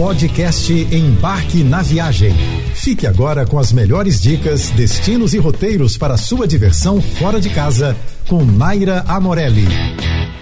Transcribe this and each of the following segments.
Podcast Embarque na Viagem. Fique agora com as melhores dicas, destinos e roteiros para sua diversão fora de casa com Naira Amorelli.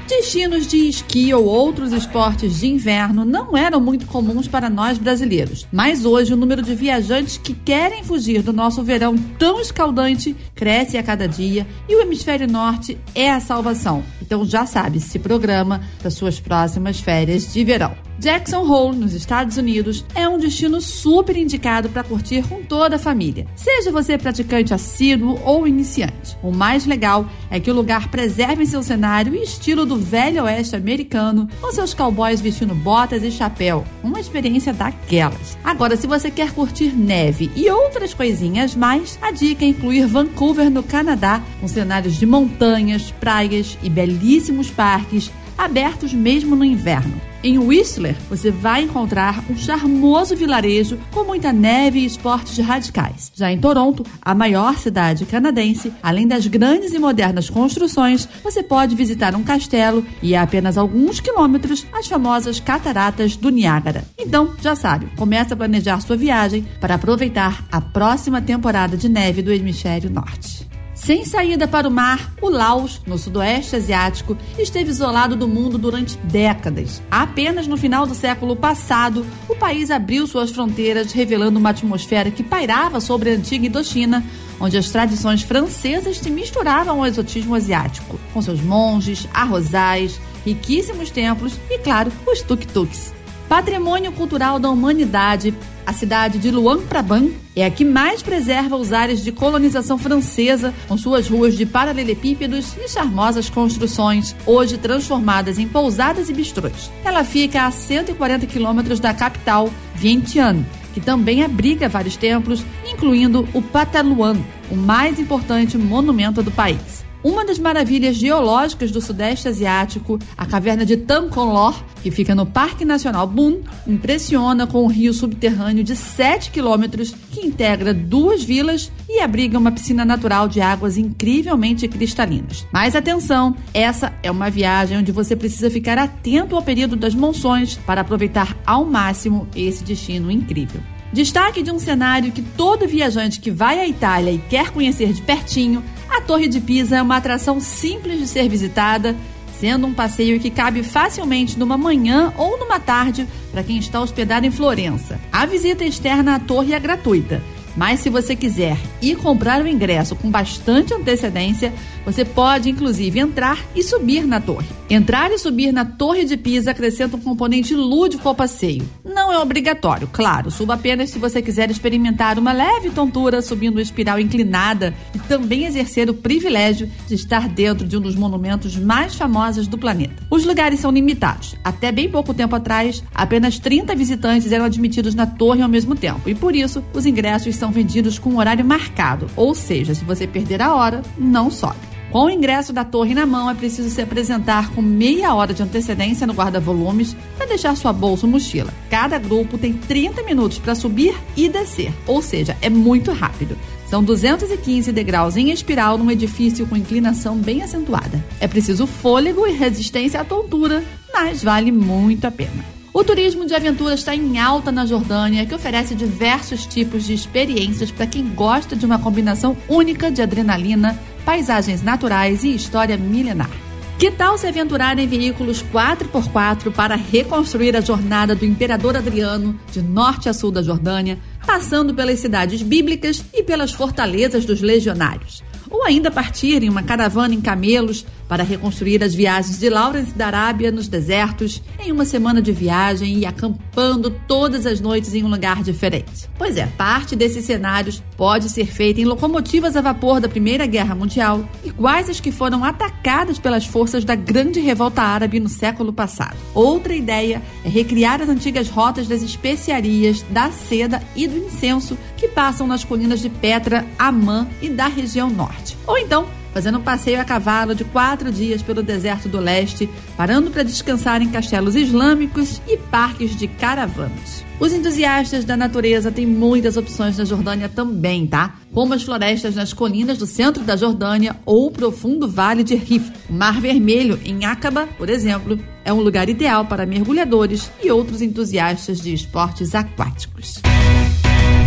Destinos de esqui ou outros esportes de inverno não eram muito comuns para nós brasileiros, mas hoje o número de viajantes que querem fugir do nosso verão tão escaldante cresce a cada dia e o hemisfério norte é a salvação. Então já sabe, se programa para suas próximas férias de verão. Jackson Hole, nos Estados Unidos, é um destino super indicado para curtir com toda a família, seja você praticante assíduo ou iniciante. O mais legal é que o lugar preserve seu cenário e estilo do velho oeste americano, com seus cowboys vestindo botas e chapéu, uma experiência daquelas. Agora, se você quer curtir neve e outras coisinhas mais, a dica é incluir Vancouver, no Canadá, com cenários de montanhas, praias e belíssimos parques abertos mesmo no inverno. Em Whistler, você vai encontrar um charmoso vilarejo com muita neve e esportes radicais. Já em Toronto, a maior cidade canadense, além das grandes e modernas construções, você pode visitar um castelo e a apenas alguns quilômetros as famosas cataratas do Niágara. Então, já sabe, comece a planejar sua viagem para aproveitar a próxima temporada de neve do hemisfério norte. Sem saída para o mar, o Laos, no sudoeste asiático, esteve isolado do mundo durante décadas. Apenas no final do século passado, o país abriu suas fronteiras, revelando uma atmosfera que pairava sobre a antiga Indochina, onde as tradições francesas se misturavam ao exotismo asiático, com seus monges, arrozais, riquíssimos templos e, claro, os tuk-tuks. Patrimônio Cultural da Humanidade, a cidade de Luang Prabang é a que mais preserva os áreas de colonização francesa, com suas ruas de paralelepípedos e charmosas construções, hoje transformadas em pousadas e bistrôs. Ela fica a 140 quilômetros da capital, Vientiane, que também abriga vários templos, incluindo o Pataluan, o mais importante monumento do país. Uma das maravilhas geológicas do Sudeste Asiático, a caverna de Tamkonlor, que fica no Parque Nacional Bun, impressiona com um rio subterrâneo de 7 quilômetros que integra duas vilas e abriga uma piscina natural de águas incrivelmente cristalinas. Mas atenção, essa é uma viagem onde você precisa ficar atento ao período das monções para aproveitar ao máximo esse destino incrível. Destaque de um cenário que todo viajante que vai à Itália e quer conhecer de pertinho a Torre de Pisa é uma atração simples de ser visitada, sendo um passeio que cabe facilmente numa manhã ou numa tarde para quem está hospedado em Florença. A visita externa à torre é gratuita mas se você quiser ir comprar o ingresso com bastante antecedência, você pode inclusive entrar e subir na torre. Entrar e subir na Torre de Pisa acrescenta um componente lúdico ao passeio. Não é obrigatório, claro, suba apenas se você quiser experimentar uma leve tontura subindo uma espiral inclinada também exercer o privilégio de estar dentro de um dos monumentos mais famosos do planeta. Os lugares são limitados. Até bem pouco tempo atrás, apenas 30 visitantes eram admitidos na torre ao mesmo tempo, e por isso os ingressos são vendidos com horário marcado, ou seja, se você perder a hora, não sobe. Com o ingresso da torre na mão, é preciso se apresentar com meia hora de antecedência no guarda-volumes para deixar sua bolsa ou mochila. Cada grupo tem 30 minutos para subir e descer, ou seja, é muito rápido. São 215 degraus em espiral num edifício com inclinação bem acentuada. É preciso fôlego e resistência à tontura, mas vale muito a pena. O turismo de aventura está em alta na Jordânia, que oferece diversos tipos de experiências para quem gosta de uma combinação única de adrenalina, paisagens naturais e história milenar. Que tal se aventurar em veículos 4x4 para reconstruir a jornada do Imperador Adriano de norte a sul da Jordânia, passando pelas cidades bíblicas e pelas fortalezas dos legionários? Ou ainda partir em uma caravana em camelos para reconstruir as viagens de Lawrence da Arábia nos desertos em uma semana de viagem e acampando todas as noites em um lugar diferente. Pois é, parte desses cenários pode ser feita em locomotivas a vapor da Primeira Guerra Mundial, iguais às que foram atacadas pelas forças da Grande Revolta Árabe no século passado. Outra ideia é recriar as antigas rotas das especiarias, da seda e do incenso que passam nas colinas de Petra, Amã e da região norte. Ou então fazendo um passeio a cavalo de quatro dias pelo deserto do leste, parando para descansar em castelos islâmicos e parques de caravanas. Os entusiastas da natureza têm muitas opções na Jordânia também, tá? Como as florestas nas colinas do centro da Jordânia ou o profundo vale de Rif. O Mar Vermelho, em Aqaba, por exemplo, é um lugar ideal para mergulhadores e outros entusiastas de esportes aquáticos.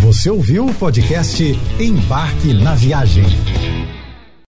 Você ouviu o podcast Embarque na Viagem.